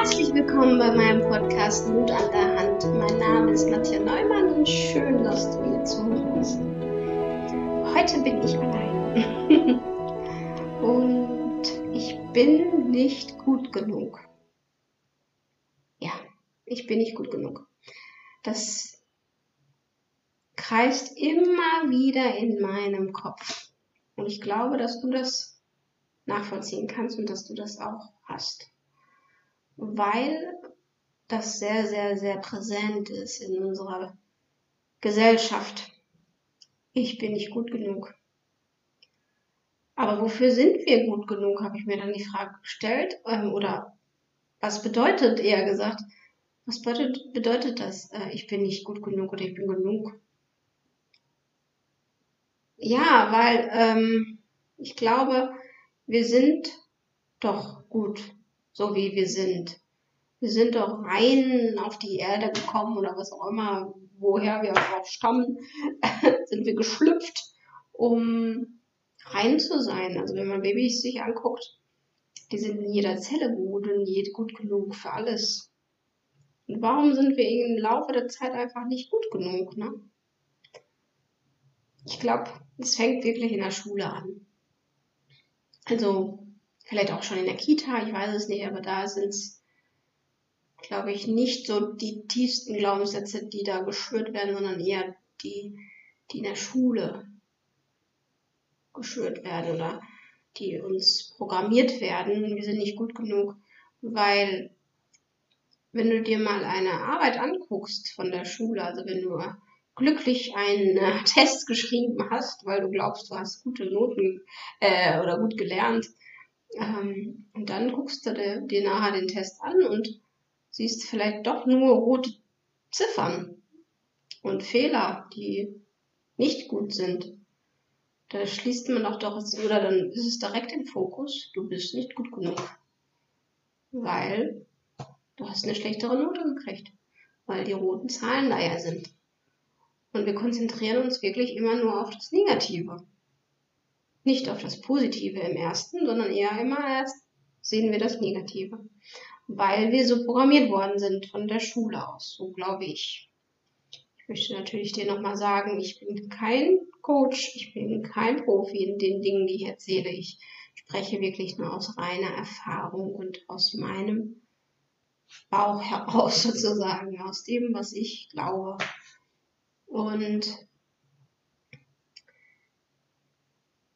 Herzlich willkommen bei meinem Podcast Mut an der Hand. Mein Name ist Nadja Neumann und schön, dass du mir zuhörst. Heute bin ich allein. und ich bin nicht gut genug. Ja, ich bin nicht gut genug. Das kreist immer wieder in meinem Kopf. Und ich glaube, dass du das nachvollziehen kannst und dass du das auch hast weil das sehr, sehr, sehr präsent ist in unserer Gesellschaft. Ich bin nicht gut genug. Aber wofür sind wir gut genug, habe ich mir dann die Frage gestellt. Ähm, oder was bedeutet, eher gesagt, was bedeutet, bedeutet das, äh, ich bin nicht gut genug oder ich bin genug? Ja, weil ähm, ich glaube, wir sind doch gut so wie wir sind. Wir sind doch rein auf die Erde gekommen oder was auch immer, woher wir auch stammen, sind wir geschlüpft, um rein zu sein. Also wenn man Babys sich anguckt, die sind in jeder Zelle gut und gut genug für alles. Und warum sind wir im Laufe der Zeit einfach nicht gut genug, ne? Ich glaube, es fängt wirklich in der Schule an. Also vielleicht auch schon in der Kita, ich weiß es nicht, aber da sind es, glaube ich, nicht so die tiefsten Glaubenssätze, die da geschürt werden, sondern eher die, die in der Schule geschürt werden oder die uns programmiert werden. Wir sind nicht gut genug, weil wenn du dir mal eine Arbeit anguckst von der Schule, also wenn du glücklich einen äh, Test geschrieben hast, weil du glaubst, du hast gute Noten äh, oder gut gelernt, ähm, und dann guckst du dir nachher den Test an und siehst vielleicht doch nur rote Ziffern und Fehler, die nicht gut sind. Da schließt man doch doch, oder dann ist es direkt im Fokus, du bist nicht gut genug. Weil du hast eine schlechtere Note gekriegt, weil die roten Zahlen da ja sind. Und wir konzentrieren uns wirklich immer nur auf das Negative nicht auf das Positive im ersten, sondern eher immer erst sehen wir das Negative. Weil wir so programmiert worden sind von der Schule aus, so glaube ich. Ich möchte natürlich dir nochmal sagen, ich bin kein Coach, ich bin kein Profi in den Dingen, die ich erzähle. Ich spreche wirklich nur aus reiner Erfahrung und aus meinem Bauch heraus sozusagen, aus dem, was ich glaube. Und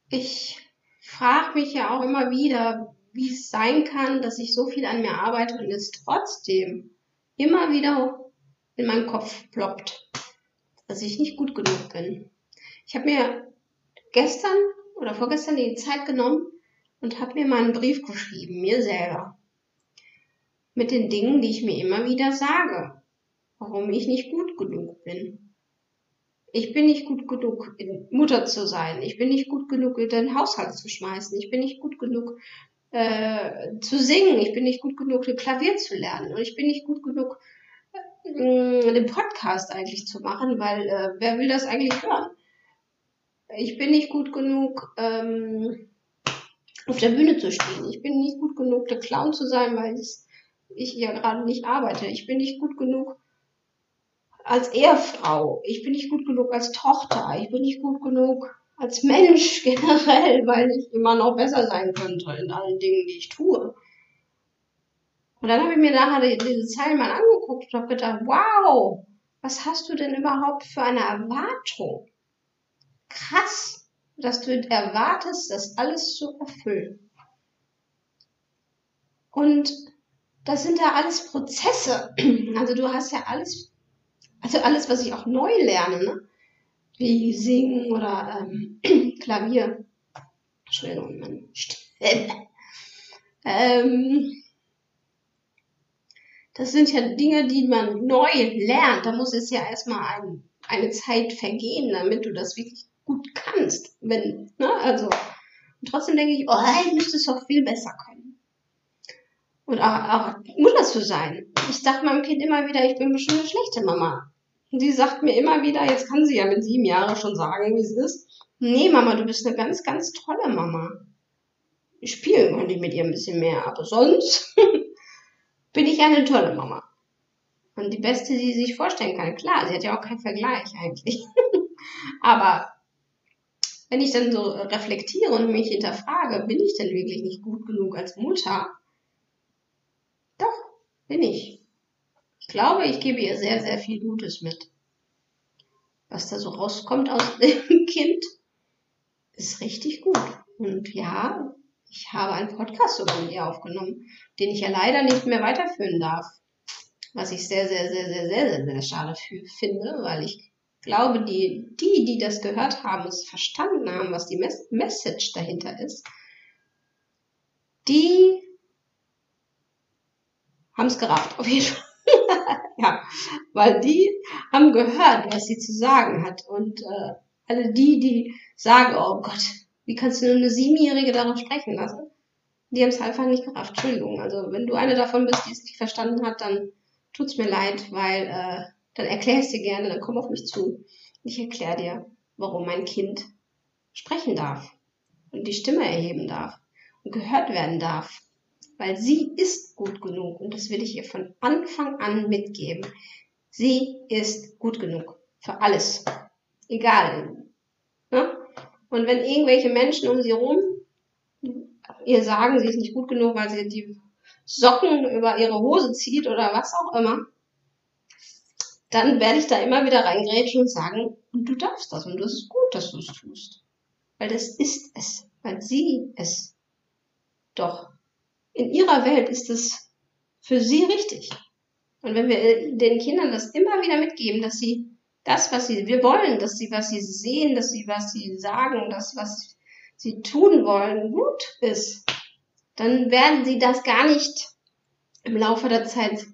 ich frage mich ja auch immer wieder, wie es sein kann, dass ich so viel an mir arbeite und es trotzdem immer wieder in meinem Kopf ploppt, dass ich nicht gut genug bin. Ich habe mir gestern oder vorgestern die Zeit genommen und habe mir mal einen Brief geschrieben, mir selber, mit den Dingen, die ich mir immer wieder sage, warum ich nicht gut genug bin ich bin nicht gut genug, Mutter zu sein. Ich bin nicht gut genug, den Haushalt zu schmeißen. Ich bin nicht gut genug, äh, zu singen. Ich bin nicht gut genug, Klavier zu lernen. Und ich bin nicht gut genug, äh, den Podcast eigentlich zu machen, weil äh, wer will das eigentlich hören? Ich bin nicht gut genug, ähm, auf der Bühne zu stehen. Ich bin nicht gut genug, der Clown zu sein, weil ich ja gerade nicht arbeite. Ich bin nicht gut genug, als Ehefrau. Ich bin nicht gut genug als Tochter. Ich bin nicht gut genug als Mensch generell, weil ich immer noch besser sein könnte in allen Dingen, die ich tue. Und dann habe ich mir nachher diese Zeilen mal angeguckt und habe gedacht, wow, was hast du denn überhaupt für eine Erwartung? Krass, dass du erwartest, das alles zu erfüllen. Und das sind ja alles Prozesse. Also du hast ja alles also alles, was ich auch neu lerne, ne? Wie Singen oder ähm, Klavier. Entschuldigung, meine Stimme. Ähm, das sind ja Dinge, die man neu lernt. Da muss es ja erstmal ein, eine Zeit vergehen, damit du das wirklich gut kannst. Wenn, ne, also, und trotzdem denke ich, oh, ich müsste es auch viel besser können. Und auch, auch Mutter zu sein. Ich sage meinem Kind immer wieder, ich bin bestimmt eine schlechte Mama. Und sie sagt mir immer wieder, jetzt kann sie ja mit sieben Jahren schon sagen, wie es ist. Nee, Mama, du bist eine ganz, ganz tolle Mama. Ich spiele irgendwie mit ihr ein bisschen mehr, aber sonst bin ich eine tolle Mama. Und die beste, die sie sich vorstellen kann. Klar, sie hat ja auch keinen Vergleich eigentlich. Aber wenn ich dann so reflektiere und mich hinterfrage, bin ich denn wirklich nicht gut genug als Mutter? Doch, bin ich. Ich glaube, ich gebe ihr sehr, sehr viel Gutes mit. Was da so rauskommt aus dem Kind, ist richtig gut. Und ja, ich habe einen Podcast sogar mit ihr aufgenommen, den ich ja leider nicht mehr weiterführen darf. Was ich sehr, sehr, sehr, sehr, sehr, sehr, sehr schade finde, weil ich glaube, die, die, die das gehört haben, es verstanden haben, was die Mes Message dahinter ist, die haben es gerafft, auf jeden Fall. ja, weil die haben gehört, was sie zu sagen hat. Und äh, alle die, die sagen, oh Gott, wie kannst du nur eine Siebenjährige darauf sprechen lassen? Die haben es einfach nicht gerafft. Entschuldigung. Also wenn du eine davon bist, die es nicht verstanden hat, dann tut's mir leid, weil äh, dann erklär es dir gerne, dann komm auf mich zu. Ich erkläre dir, warum mein Kind sprechen darf und die Stimme erheben darf und gehört werden darf. Weil sie ist gut genug und das will ich ihr von Anfang an mitgeben. Sie ist gut genug für alles. Egal. Ne? Und wenn irgendwelche Menschen um sie rum ihr sagen, sie ist nicht gut genug, weil sie die Socken über ihre Hose zieht oder was auch immer, dann werde ich da immer wieder reingrätschen und sagen, du darfst das und das ist gut, dass du es tust. Weil das ist es, weil sie es doch. In ihrer Welt ist es für sie richtig. Und wenn wir den Kindern das immer wieder mitgeben, dass sie das, was sie, wir wollen, dass sie, was sie sehen, dass sie, was sie sagen, das, was sie tun wollen, gut ist, dann werden sie das gar nicht im Laufe der Zeit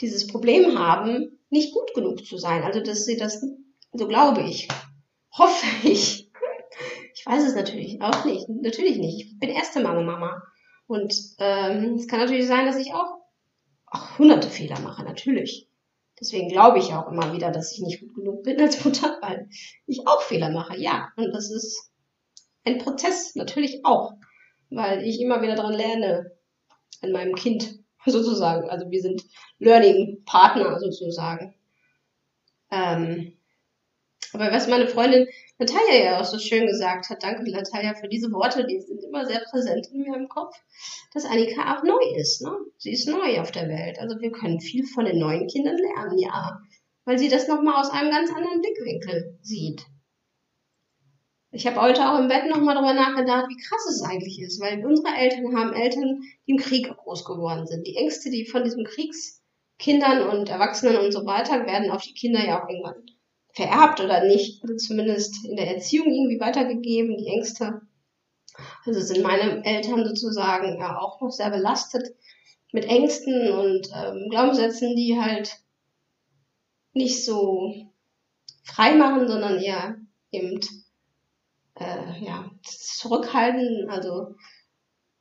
dieses Problem haben, nicht gut genug zu sein. Also, dass sie das, so glaube ich, hoffe ich. Ich weiß es natürlich auch nicht. Natürlich nicht. Ich bin erste Mama Mama. Und ähm, es kann natürlich sein, dass ich auch, auch hunderte Fehler mache, natürlich. Deswegen glaube ich auch immer wieder, dass ich nicht gut genug bin als Mutter, weil ich auch Fehler mache, ja. Und das ist ein Prozess, natürlich auch, weil ich immer wieder daran lerne, an meinem Kind sozusagen. Also wir sind Learning-Partner sozusagen. Ähm, aber was meine Freundin Natalia ja auch so schön gesagt hat, danke Natalia für diese Worte, die sind immer sehr präsent in mir im Kopf, dass Annika auch neu ist. Ne? Sie ist neu auf der Welt. Also wir können viel von den neuen Kindern lernen, ja. Weil sie das nochmal aus einem ganz anderen Blickwinkel sieht. Ich habe heute auch im Bett nochmal darüber nachgedacht, wie krass es eigentlich ist, weil unsere Eltern haben Eltern, die im Krieg groß geworden sind. Die Ängste, die von diesen Kriegskindern und Erwachsenen und so weiter werden auf die Kinder ja auch irgendwann vererbt oder nicht, zumindest in der Erziehung irgendwie weitergegeben, die Ängste. Also sind meine Eltern sozusagen ja auch noch sehr belastet mit Ängsten und ähm, Glaubenssätzen, die halt nicht so frei machen, sondern eher eben äh, ja, zurückhalten, also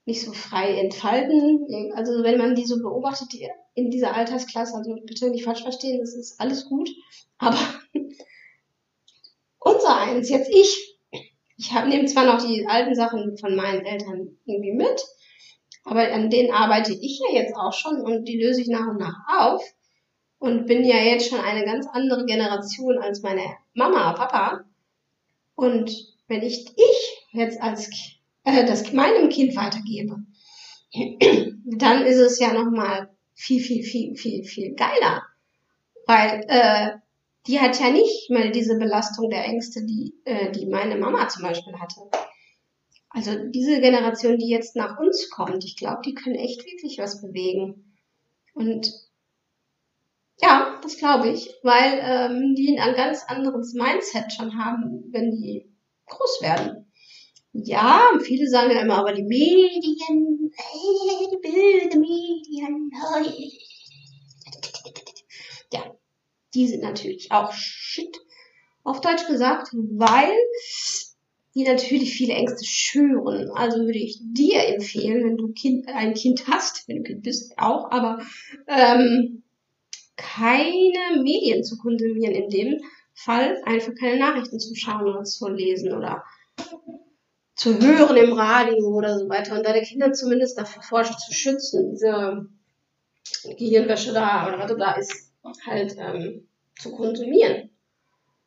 nicht so frei entfalten. Also wenn man die so beobachtet die in dieser Altersklasse, also bitte nicht falsch verstehen, das ist alles gut. Aber unser eins, jetzt ich, ich nehme zwar noch die alten Sachen von meinen Eltern irgendwie mit, aber an denen arbeite ich ja jetzt auch schon und die löse ich nach und nach auf und bin ja jetzt schon eine ganz andere Generation als meine Mama, Papa. Und wenn ich ich jetzt als äh, das meinem Kind weitergebe, dann ist es ja noch mal viel viel viel viel viel geiler, weil äh, die hat ja nicht mehr diese Belastung der Ängste, die äh, die meine Mama zum Beispiel hatte. Also diese Generation, die jetzt nach uns kommt, ich glaube, die können echt wirklich was bewegen. Und ja, das glaube ich, weil ähm, die ein ganz anderes Mindset schon haben, wenn die groß werden. Ja, viele sagen ja immer, aber die Medien, die bösen Medien, ja, die sind natürlich auch shit, auf Deutsch gesagt, weil die natürlich viele Ängste schüren. Also würde ich dir empfehlen, wenn du kind, ein Kind hast, wenn du Kind bist auch, aber ähm, keine Medien zu konsumieren in dem Fall einfach keine Nachrichten zu schauen oder zu lesen oder zu hören im Radio oder so weiter und deine Kinder zumindest davor zu schützen, diese Gehirnwäsche da oder was da ist, halt ähm, zu konsumieren.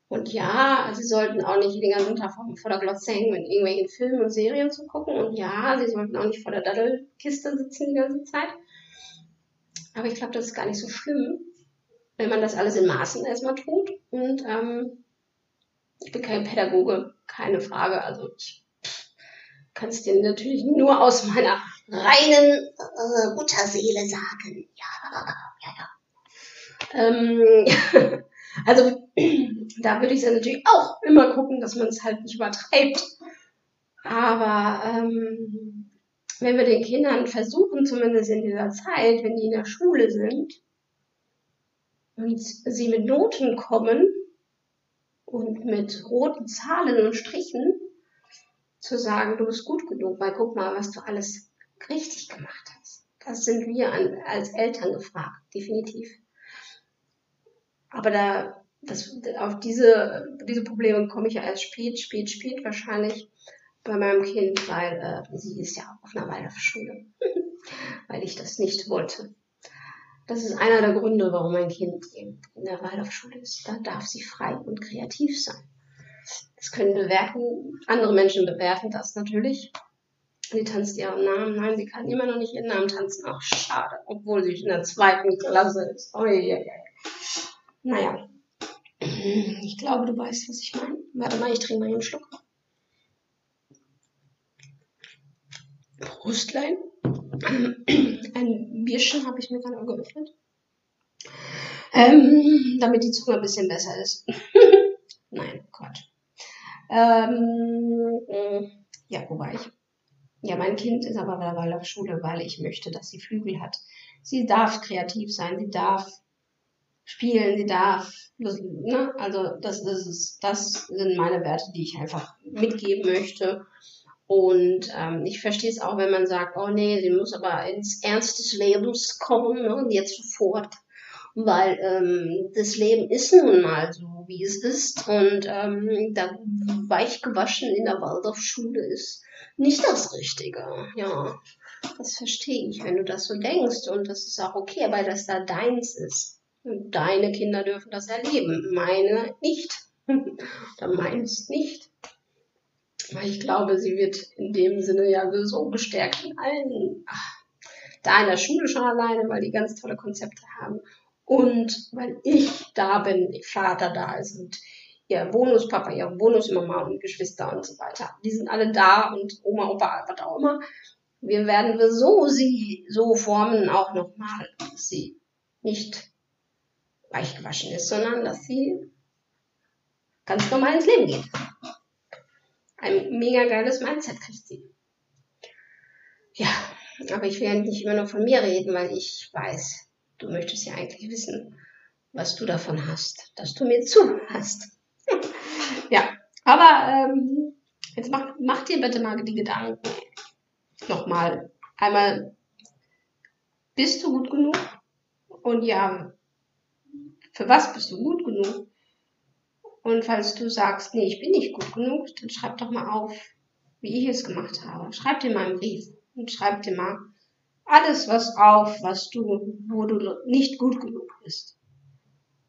Und ja, sie sollten auch nicht den ganzen Tag vor der Glotze hängen mit irgendwelchen Filmen und Serien zu gucken. Und ja, sie sollten auch nicht vor der Daddelkiste sitzen die ganze Zeit. Aber ich glaube, das ist gar nicht so schlimm, wenn man das alles in Maßen erstmal tut. Und ähm, ich bin kein Pädagoge, keine Frage. Also ich kann es dir natürlich nur aus meiner reinen äh, Mutterseele sagen. Ja, ja, ja. Ähm, also da würde ich dann natürlich auch immer gucken, dass man es halt nicht übertreibt. Aber ähm, wenn wir den Kindern versuchen, zumindest in dieser Zeit, wenn die in der Schule sind, und sie mit Noten kommen und mit roten Zahlen und Strichen, zu sagen, du bist gut genug, weil guck mal, was du alles richtig gemacht hast. Das sind wir an, als Eltern gefragt, definitiv. Aber da das, auf diese, diese Probleme komme ich ja erst spät, spät, spät wahrscheinlich bei meinem Kind, weil äh, sie ist ja auf einer Waldorfschule, weil ich das nicht wollte. Das ist einer der Gründe, warum mein Kind in der Waldorfschule ist. Da darf sie frei und kreativ sein. Das können bewerten, andere Menschen bewerten das natürlich. Sie tanzt ihren Namen. Nein, sie kann immer noch nicht ihren Namen tanzen. Ach, schade. Obwohl sie in der zweiten Klasse ist. Ja. Naja, ich glaube, du weißt, was ich meine. Warte mal, ich trinke mal einen Schluck. Brustlein. Ein Bierchen habe ich mir gerade geöffnet. Ähm, damit die Zunge ein bisschen besser ist. Nein, Gott. Ähm, ja, wo war ich? Ja, mein Kind ist aber mittlerweile auf Schule, weil ich möchte, dass sie Flügel hat. Sie darf kreativ sein, sie darf spielen, sie darf, ne? also das, das, ist, das sind meine Werte, die ich einfach mitgeben möchte. Und ähm, ich verstehe es auch, wenn man sagt, oh nee, sie muss aber ins Ernst des Lebens kommen, ne? jetzt sofort. Weil ähm, das Leben ist nun mal so, wie es ist. Und ähm, da weich gewaschen in der Waldorfschule ist nicht das Richtige. Ja, das verstehe ich, wenn du das so denkst. Und das ist auch okay, weil das da deins ist. Deine Kinder dürfen das erleben, meine nicht. Oder meins nicht. Weil ich glaube, sie wird in dem Sinne ja so bestärkt in allen, ach, da in der Schule schon alleine, weil die ganz tolle Konzepte haben. Und weil ich da bin, Vater da ist und ihr Bonuspapa, ihre Bonusmama und Geschwister und so weiter. Die sind alle da und Oma, Opa, was auch immer. Wir werden wir so sie so formen, auch nochmal, dass sie nicht weich gewaschen ist, sondern dass sie ganz normal ins Leben geht. Ein mega geiles Mindset kriegt sie. Ja, aber ich ja nicht immer nur von mir reden, weil ich weiß, du möchtest ja eigentlich wissen, was du davon hast, dass du mir zuhörst. ja, aber ähm, jetzt mach, mach dir bitte mal die Gedanken nochmal. Einmal, bist du gut genug? Und ja, für was bist du gut genug? Und falls du sagst, nee, ich bin nicht gut genug, dann schreib doch mal auf, wie ich es gemacht habe. Schreib dir mal einen Brief und schreib dir mal alles was auf, was du, wo du nicht gut genug bist.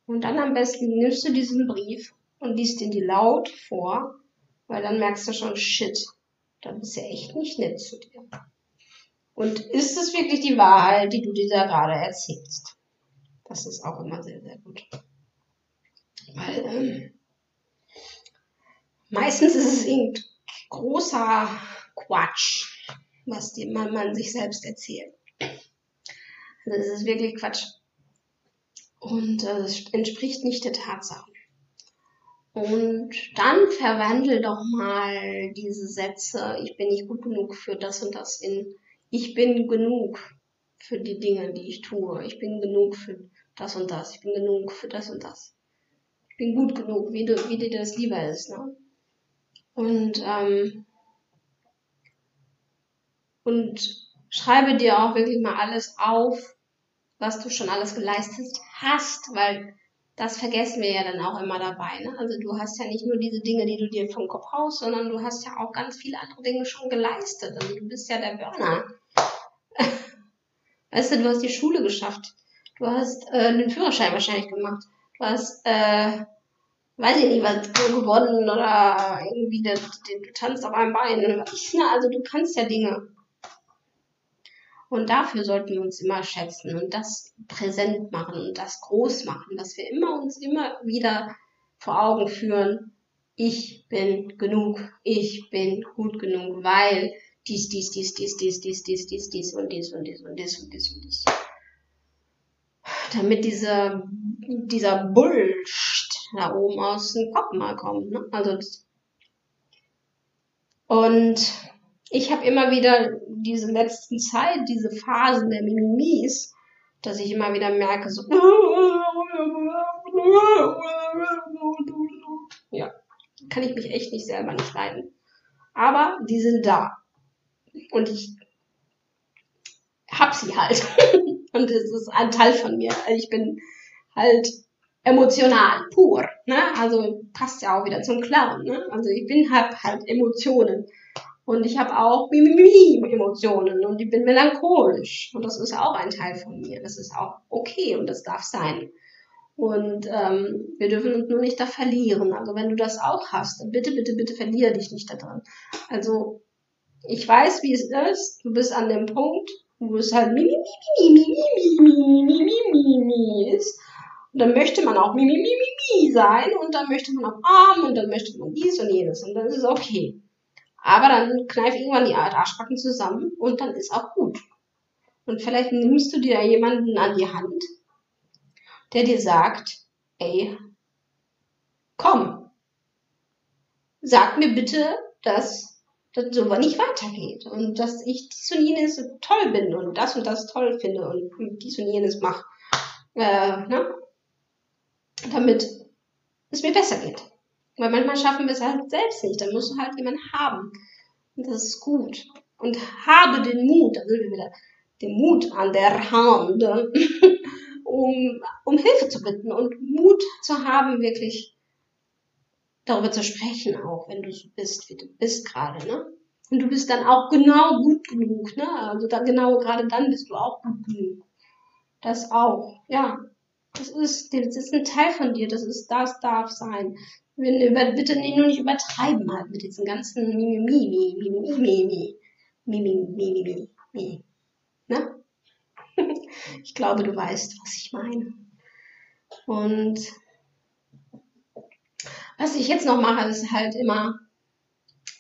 Und dann am besten nimmst du diesen Brief und liest ihn dir laut vor, weil dann merkst du schon, shit, da bist du echt nicht nett zu dir. Und ist es wirklich die Wahrheit, die du dir da gerade erzählst? Das ist auch immer sehr, sehr gut. Weil ähm, meistens ist es irgendein großer Quatsch, was die, man, man sich selbst erzählt. Also es ist wirklich Quatsch. Und äh, es entspricht nicht der Tatsache. Und dann verwandel doch mal diese Sätze, ich bin nicht gut genug für das und das in ich bin genug für die Dinge, die ich tue. Ich bin genug für das und das. Ich bin genug für das und das. Ich bin gut genug, wie, du, wie dir das lieber ist. Ne? Und, ähm, und schreibe dir auch wirklich mal alles auf, was du schon alles geleistet hast, weil das vergessen wir ja dann auch immer dabei. Ne? Also du hast ja nicht nur diese Dinge, die du dir vom Kopf haust, sondern du hast ja auch ganz viele andere Dinge schon geleistet. Also du bist ja der Burner. Weißt du, du hast die Schule geschafft. Du hast äh, den Führerschein wahrscheinlich gemacht. Du hast, äh, weiß ich nicht, was gewonnen oder irgendwie, den, du tanzt auf einem Bein. Also du kannst ja Dinge. Und dafür sollten wir uns immer schätzen und das präsent machen und das groß machen, dass wir immer uns immer wieder vor Augen führen, ich bin genug, ich bin gut genug, weil dies, dies, dies, dies, dies, dies, dies, dies, dies und dies und dies und dies und dies und dies. Damit dieser, dieser Bullshit da oben aus dem Kopf mal kommt. Ne? Also und ich habe immer wieder diese letzten Zeit, diese Phasen der Mimimis, dass ich immer wieder merke, so, ja, kann ich mich echt nicht selber nicht leiden. Aber die sind da. Und ich hab sie halt. Und es ist ein Teil von mir. Ich bin halt emotional, pur. Ne? Also passt ja auch wieder zum Clown. Ne? Also ich bin halt halt Emotionen. Und ich habe auch Emotionen und ich bin melancholisch. Und das ist auch ein Teil von mir. Das ist auch okay und das darf sein. Und ähm, wir dürfen uns nur nicht da verlieren. Also wenn du das auch hast, dann bitte, bitte, bitte verliere dich nicht da drin. Also ich weiß, wie es ist. Du bist an dem Punkt, wo es halt mi, mi, mi, mi, mi, mi, mi, mi, mi, mi, mi ist. Und dann möchte man auch mi, mi, mi, mi, mi sein und dann möchte man auch arm und dann möchte man dies und jenes und dann ist es okay. Aber dann kneif irgendwann die Arschbacken zusammen und dann ist auch gut. Und vielleicht nimmst du dir jemanden an die Hand, der dir sagt, ey, komm, sag mir bitte, dass das so nicht weitergeht und dass ich dies und jenes toll bin und das und das toll finde und dies und jenes mache, äh, ne? damit es mir besser geht. Weil manchmal schaffen wir es halt selbst nicht. Dann musst du halt jemanden haben. Und das ist gut. Und habe den Mut, da sind wir wieder, den Mut an der Hand, um, um Hilfe zu bitten und Mut zu haben, wirklich darüber zu sprechen, auch wenn du so bist, wie du bist gerade, ne? Und du bist dann auch genau gut genug, ne? Also da genau gerade dann bist du auch gut genug. Das auch, ja. Das ist, das ist ein Teil von dir, das ist, das darf sein bitte nur nicht übertreiben halt mit diesen ganzen Mimimi, Mimimi, Mimimi, Mimimi, Mimimi, Mimimi. Ne? Ich glaube, du weißt, was ich meine. Und was ich jetzt noch mache, ist halt immer,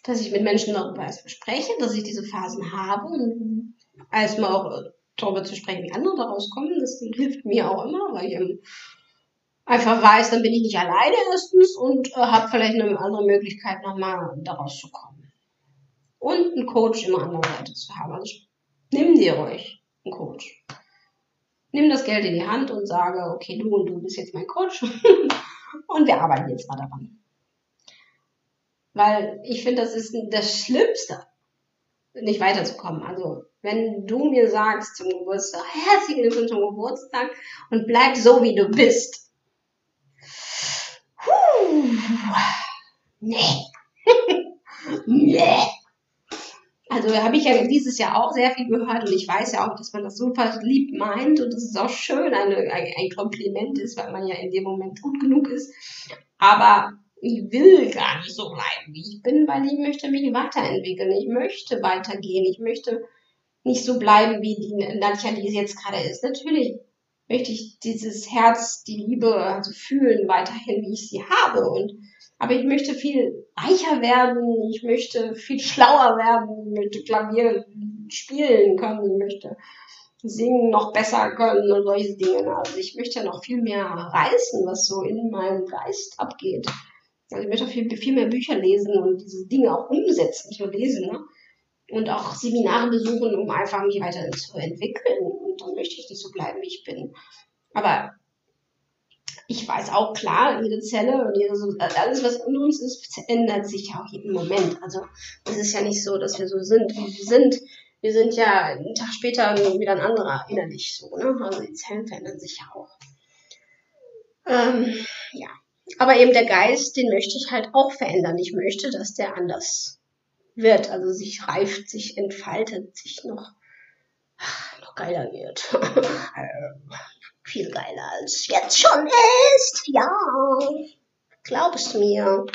dass ich mit Menschen darüber spreche, dass ich diese Phasen habe und erstmal auch darüber zu sprechen, wie andere daraus kommen. Das hilft mir auch immer, weil ich einfach weiß, dann bin ich nicht alleine erstens und äh, habe vielleicht eine andere Möglichkeit, nochmal daraus zu kommen. Und einen Coach immer an der Seite zu haben. Also nimm dir ruhig einen Coach. Nimm das Geld in die Hand und sage, okay, du und du bist jetzt mein Coach und wir arbeiten jetzt mal daran. Weil ich finde, das ist das Schlimmste, nicht weiterzukommen. Also, wenn du mir sagst zum Geburtstag, herzlichen Glückwunsch zum Geburtstag und bleib so, wie du bist, nee. nee. Also habe ich ja dieses Jahr auch sehr viel gehört und ich weiß ja auch, dass man das super lieb meint und es auch schön eine, ein, ein Kompliment ist, weil man ja in dem Moment gut genug ist. Aber ich will gar nicht so bleiben, wie ich bin, weil ich möchte mich weiterentwickeln. Ich möchte weitergehen. Ich möchte nicht so bleiben, wie die Nadja, die es jetzt gerade ist. Natürlich möchte ich dieses Herz, die Liebe also fühlen weiterhin, wie ich sie habe. Und aber ich möchte viel reicher werden, ich möchte viel schlauer werden, möchte Klavier spielen können, ich möchte singen noch besser können und solche Dinge. Also ich möchte noch viel mehr reißen, was so in meinem Geist abgeht. Also ich möchte viel, viel mehr Bücher lesen und diese Dinge auch umsetzen, nicht nur lesen, ne? Und auch Seminare besuchen, um einfach mich weiter zu entwickeln. Und dann möchte ich nicht so bleiben, wie ich bin. Aber ich weiß auch klar, jede Zelle und jede, alles, was in uns ist, ändert sich ja auch jeden Moment. Also es ist ja nicht so, dass wir so sind, wie wir sind. Wir sind ja einen Tag später wieder ein anderer innerlich so, ne? Also die Zellen verändern sich ja auch. Ähm, ja. Aber eben der Geist, den möchte ich halt auch verändern. Ich möchte, dass der anders wird, also sich reift, sich entfaltet, sich noch noch geiler wird. Viel geiler als jetzt schon ist. Ja. Glaubst mir.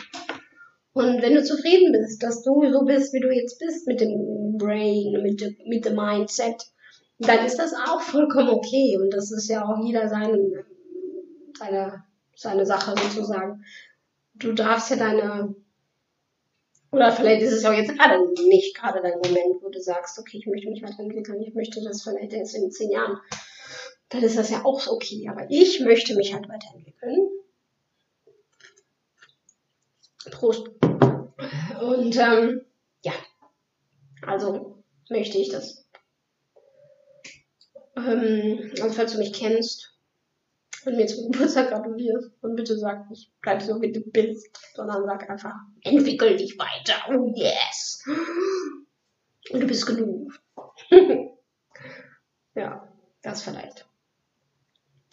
Und wenn du zufrieden bist, dass du so bist, wie du jetzt bist, mit dem Brain, mit, dem, mit dem Mindset, dann ist das auch vollkommen okay. Und das ist ja auch jeder sein, seine, seine Sache sozusagen. Du darfst ja deine, oder vielleicht ist es auch jetzt gerade nicht gerade dein Moment, wo du sagst, okay, ich möchte mich weiterentwickeln, ich möchte das vielleicht erst in zehn Jahren. Dann ist das ja auch okay. Aber ich möchte mich halt weiterentwickeln. Prost. Und ähm, ja, also möchte ich das. Ähm, also falls du mich kennst und mir zum Geburtstag gratulierst, und bitte sag nicht, bleib so wie du bist, sondern sag einfach, entwickel dich weiter. Oh yes. Und du bist genug. ja, das vielleicht.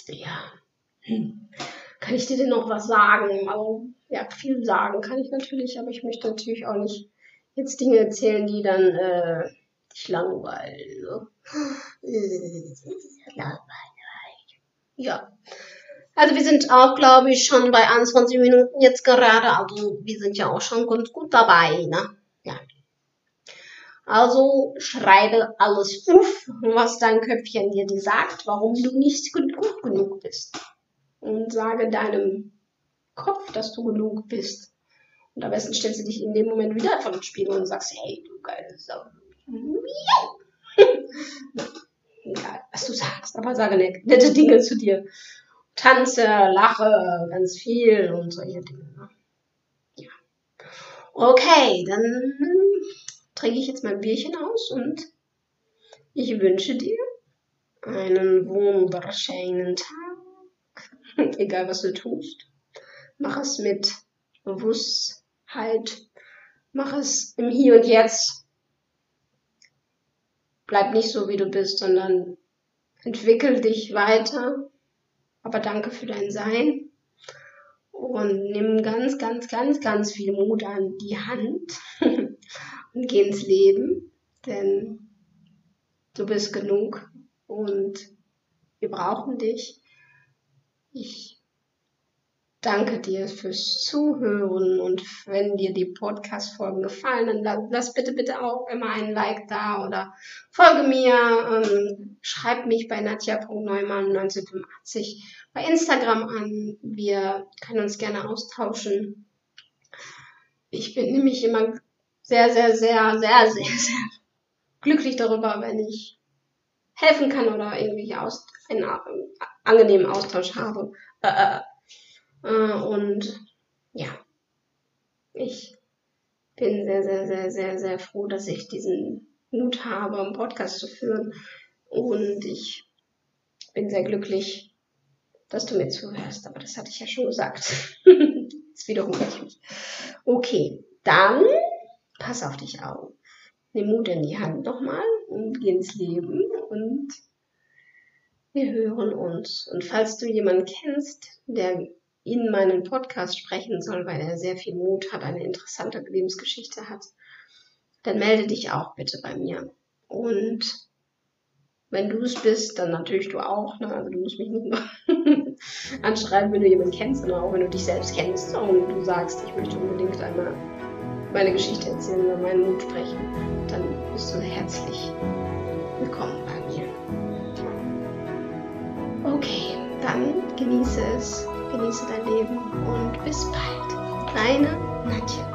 Ja. Hm. Kann ich dir denn noch was sagen? Also, ja, viel sagen kann ich natürlich, aber ich möchte natürlich auch nicht jetzt Dinge erzählen, die dann äh, dich langweilen. Ja. Also wir sind auch, glaube ich, schon bei 21 Minuten jetzt gerade. Also wir sind ja auch schon ganz gut dabei, ne? Ja. Also schreibe alles auf, was dein Köpfchen dir sagt, warum du nicht gut genug bist. Und sage deinem Kopf, dass du genug bist. Und am besten stellst du dich in dem Moment wieder vor den Spiegel und sagst, hey, du geile Sau. Egal, was du sagst, aber sage nette Dinge zu dir. Tanze, lache ganz viel und solche Dinge. Ne? Ja. Okay, dann trinke ich jetzt mein Bierchen aus und ich wünsche dir einen wunderschönen Tag. Egal was du tust. Mach es mit Bewusstheit. Mach es im Hier und Jetzt. Bleib nicht so, wie du bist, sondern entwickel dich weiter. Aber danke für dein Sein. Und nimm ganz, ganz, ganz, ganz viel Mut an die Hand und geh ins Leben. Denn du bist genug und wir brauchen dich. Ich danke dir fürs Zuhören und wenn dir die Podcast-Folgen gefallen, dann lass bitte, bitte auch immer einen Like da oder folge mir, ähm, schreib mich bei Nadja.neumann1985 bei Instagram an. Wir können uns gerne austauschen. Ich bin nämlich immer sehr, sehr, sehr, sehr, sehr, sehr glücklich darüber, wenn ich helfen kann oder irgendwie aus, einen angenehmen Austausch habe. Äh, äh äh, und ja, ich bin sehr, sehr, sehr, sehr, sehr froh, dass ich diesen Mut habe, einen Podcast zu führen. Und ich bin sehr glücklich, dass du mir zuhörst. Aber das hatte ich ja schon gesagt. Jetzt wiederhole ich mich. Okay, dann pass auf dich auf. Nimm Mut in die Hand nochmal und geh ins Leben und wir hören uns. Und falls du jemanden kennst, der in meinen Podcast sprechen soll, weil er sehr viel Mut hat, eine interessante Lebensgeschichte hat, dann melde dich auch bitte bei mir. Und wenn du es bist, dann natürlich du auch. Ne? Also du musst mich nicht nur anschreiben, wenn du jemanden kennst, sondern auch wenn du dich selbst kennst und du sagst, ich möchte unbedingt einmal meine Geschichte erzählen oder meinen Mut sprechen, dann bist du herzlich willkommen bei mir. Okay, dann genieße es genieße dein Leben und bis bald. Deine Nadja.